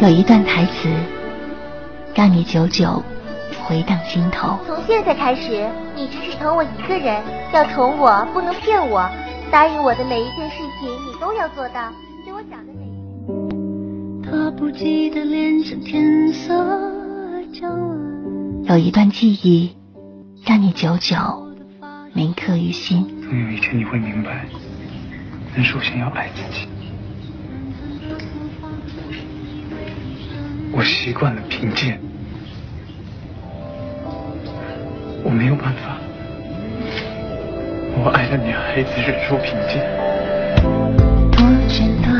有一段台词，让你久久回荡心头。从现在开始，你只许疼我一个人，要宠我，不能骗我。答应我的每一件事情，你都要做到。对我讲的每一他不记得脸上天色有一段记忆，让你久久铭刻于心。总有一天你会明白，人首先要爱自己。习惯了贫贱，我没有办法。我爱的女孩子忍受贫贱。多简单，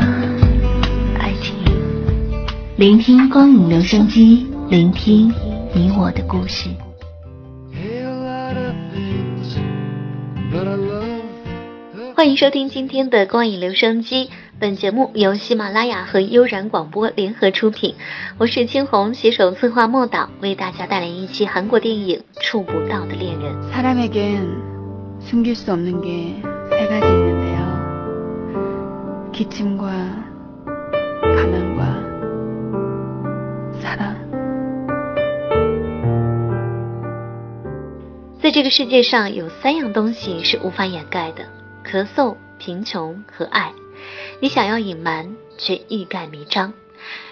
爱情。聆听光影留声机，聆听你我的故事。欢迎收听今天的光影留声机。本节目由喜马拉雅和悠然广播联合出品，我是青红，携手策划莫导，为大家带来一期韩国电影《触不到的恋人》。사람에겐숨길수없는게세가지있는데요기침과가난과사랑在这个世界上，有三样东西是无法掩盖的：咳嗽、贫穷和爱。 你想要隐瞒，却欲盖弥彰。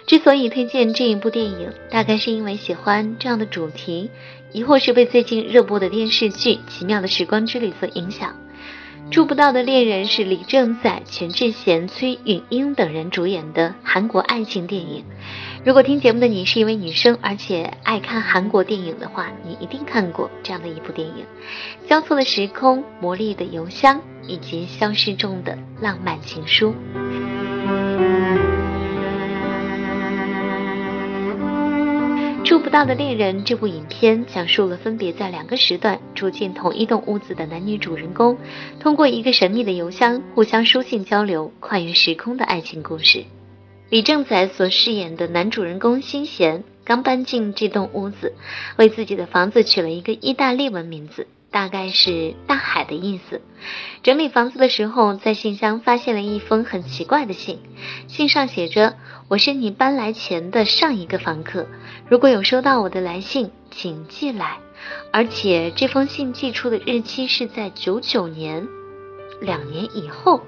之所以推荐这一部电影，大概是因为喜欢这样的主题，亦或是被最近热播的电视剧《奇妙的时光之旅》所影响。《触不到的恋人》是李正宰、全智贤、崔允英等人主演的韩国爱情电影。如果听节目的你是一位女生，而且爱看韩国电影的话，你一定看过这样的一部电影：《交错的时空》《魔力的邮箱》以及《消失中的浪漫情书》。触不到的恋人这部影片讲述了分别在两个时段住进同一栋屋子的男女主人公，通过一个神秘的邮箱互相书信交流，跨越时空的爱情故事。李正宰所饰演的男主人公新贤刚搬进这栋屋子，为自己的房子取了一个意大利文名字。大概是大海的意思。整理房子的时候，在信箱发现了一封很奇怪的信，信上写着：“我是你搬来前的上一个房客，如果有收到我的来信，请寄来。”而且这封信寄出的日期是在九九年，两年以后，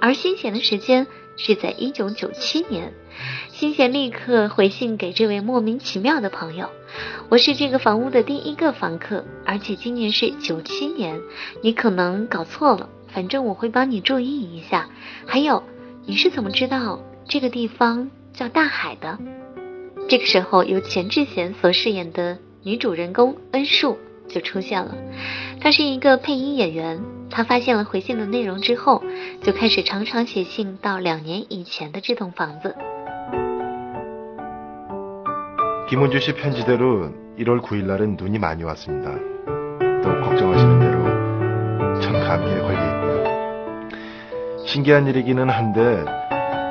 而新写的时间是在一九九七年。新贤立刻回信给这位莫名其妙的朋友：“我是这个房屋的第一个房客，而且今年是九七年，你可能搞错了。反正我会帮你注意一下。还有，你是怎么知道这个地方叫大海的？”这个时候，由全智贤所饰演的女主人公恩树就出现了。她是一个配音演员，她发现了回信的内容之后，就开始常常写信到两年以前的这栋房子。 김원주 씨 편지대로 1월 9일 날은 눈이 많이 왔습니다. 또 걱정하시는 대로 전 감기에 걸려 있고요. 신기한 일이기는 한데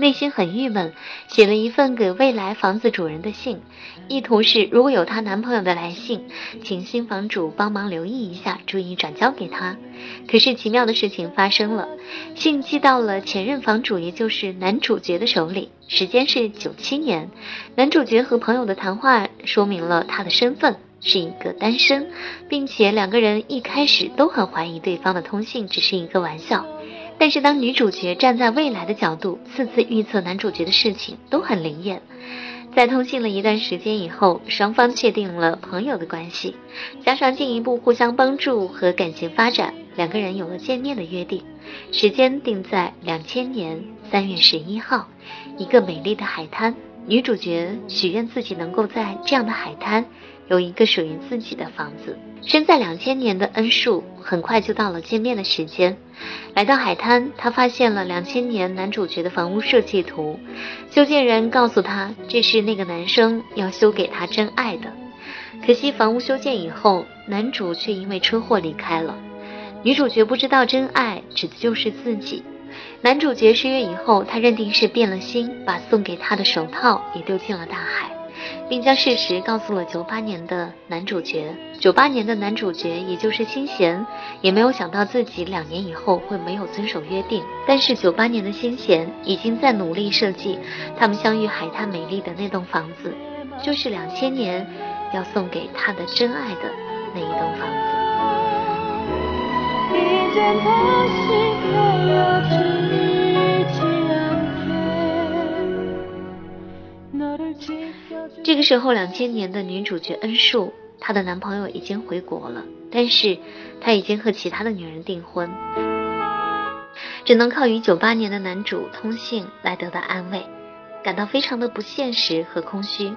内心很郁闷，写了一份给未来房子主人的信，意图是如果有她男朋友的来信，请新房主帮忙留意一下，注意转交给她。可是奇妙的事情发生了，信寄到了前任房主，也就是男主角的手里，时间是九七年，男主角和朋友的谈话说明了他的身份。是一个单身，并且两个人一开始都很怀疑对方的通信只是一个玩笑。但是当女主角站在未来的角度，次次预测男主角的事情都很灵验。在通信了一段时间以后，双方确定了朋友的关系，加上进一步互相帮助和感情发展，两个人有了见面的约定，时间定在两千年三月十一号，一个美丽的海滩。女主角许愿自己能够在这样的海滩。有一个属于自己的房子。身在两千年的恩树很快就到了见面的时间，来到海滩，他发现了两千年男主角的房屋设计图。修建人告诉他，这是那个男生要修给他真爱的。可惜房屋修建以后，男主却因为车祸离开了。女主角不知道真爱指的就是自己。男主角失约以后，他认定是变了心，把送给他的手套也丢进了大海，并将事实告诉了九八年的男主角。九八年的男主角也就是新贤，也没有想到自己两年以后会没有遵守约定。但是九八年的新贤已经在努力设计他们相遇海滩美丽的那栋房子，就是两千年要送给他的真爱的那一栋房子。这个时候，两千年的女主角恩树，她的男朋友已经回国了，但是她已经和其他的女人订婚，只能靠与九八年的男主通信来得到安慰，感到非常的不现实和空虚，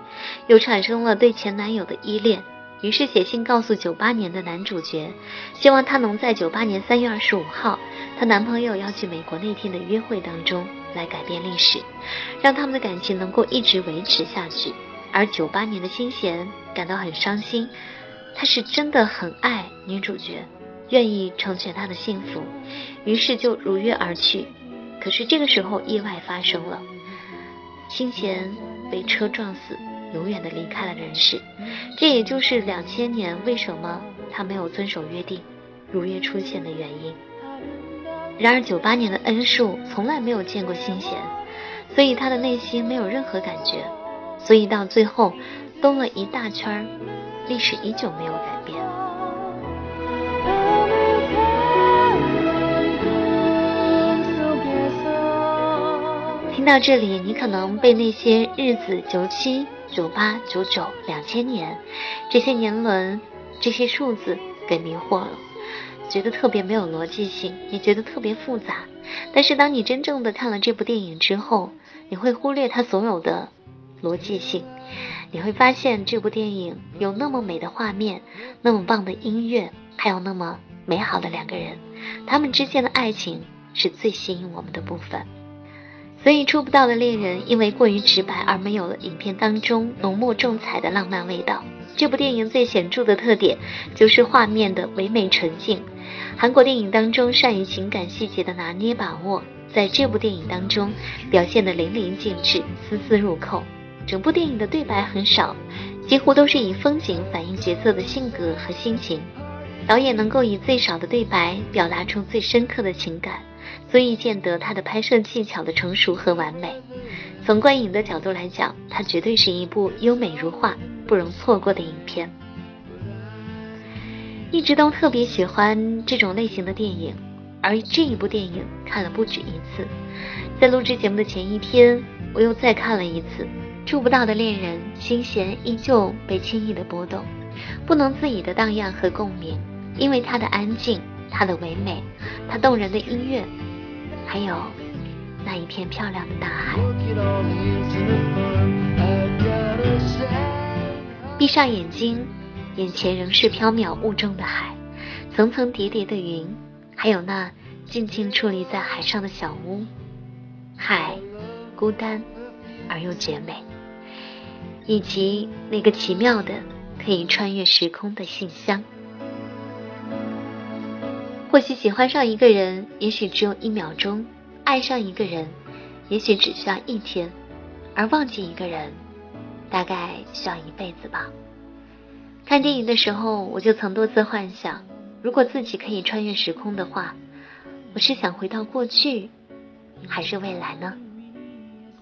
又产生了对前男友的依恋。于是写信告诉九八年的男主角，希望他能在九八年三月二十五号，她男朋友要去美国那天的约会当中来改变历史，让他们的感情能够一直维持下去。而九八年的新贤感到很伤心，他是真的很爱女主角，愿意成全她的幸福，于是就如约而去。可是这个时候意外发生了，新贤被车撞死。永远的离开了人世，这也就是两千年为什么他没有遵守约定，如约出现的原因。然而九八年的恩树从来没有见过新弦，所以他的内心没有任何感觉，所以到最后兜了一大圈，历史依旧没有改变。听到这里，你可能被那些日子九七。九八九九两千年，这些年轮，这些数字给迷惑了，觉得特别没有逻辑性，也觉得特别复杂。但是当你真正的看了这部电影之后，你会忽略它所有的逻辑性，你会发现这部电影有那么美的画面，那么棒的音乐，还有那么美好的两个人，他们之间的爱情是最吸引我们的部分。所以，触不到的恋人因为过于直白而没有了影片当中浓墨重彩的浪漫味道。这部电影最显著的特点就是画面的唯美纯净。韩国电影当中善于情感细节的拿捏把握，在这部电影当中表现得淋漓尽致、丝丝入扣。整部电影的对白很少，几乎都是以风景反映角色的性格和心情。导演能够以最少的对白表达出最深刻的情感。足以见得他的拍摄技巧的成熟和完美。从观影的角度来讲，它绝对是一部优美如画、不容错过的影片。一直都特别喜欢这种类型的电影，而这一部电影看了不止一次。在录制节目的前一天，我又再看了一次。触不到的恋人，心弦依旧被轻易的波动，不能自已的荡漾和共鸣，因为它的安静。它的唯美，它动人的音乐，还有那一片漂亮的大海。闭上眼睛，眼前仍是飘渺雾中的海，层层叠叠的云，还有那静静矗立在海上的小屋。海，孤单而又绝美，以及那个奇妙的可以穿越时空的信箱。或许喜欢上一个人，也许只有一秒钟；爱上一个人，也许只需要一天；而忘记一个人，大概需要一辈子吧。看电影的时候，我就曾多次幻想，如果自己可以穿越时空的话，我是想回到过去，还是未来呢？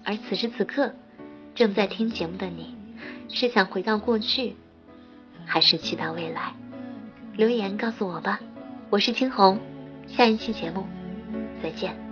而此时此刻，正在听节目的你，是想回到过去，还是期待未来？留言告诉我吧。我是青红，下一期节目再见。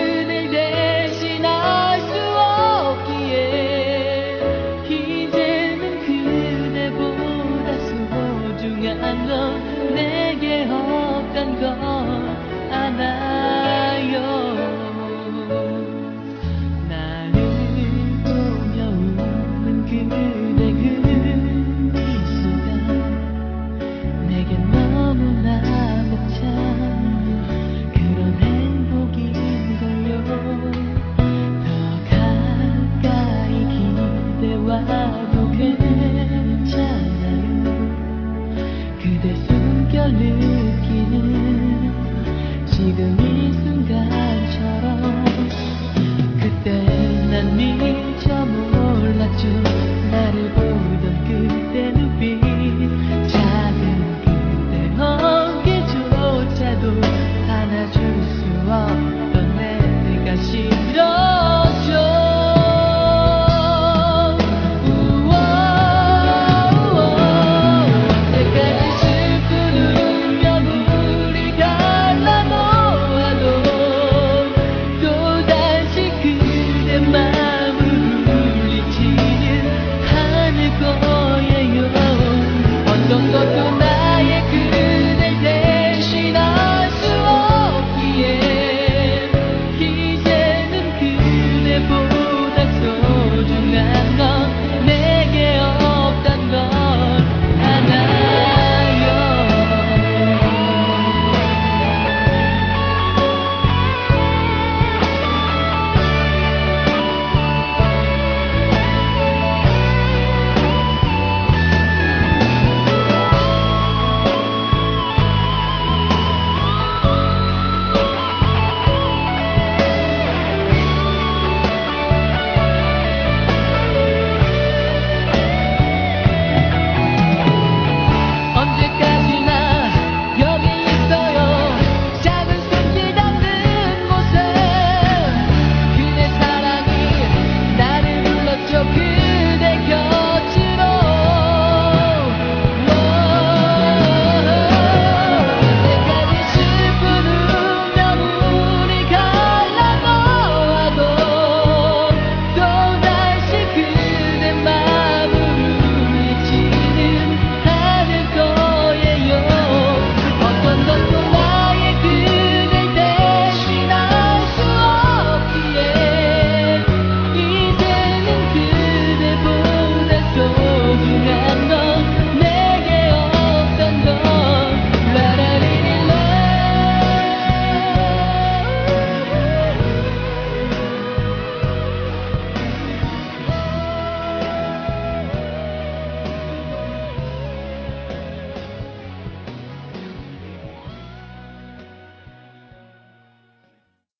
you.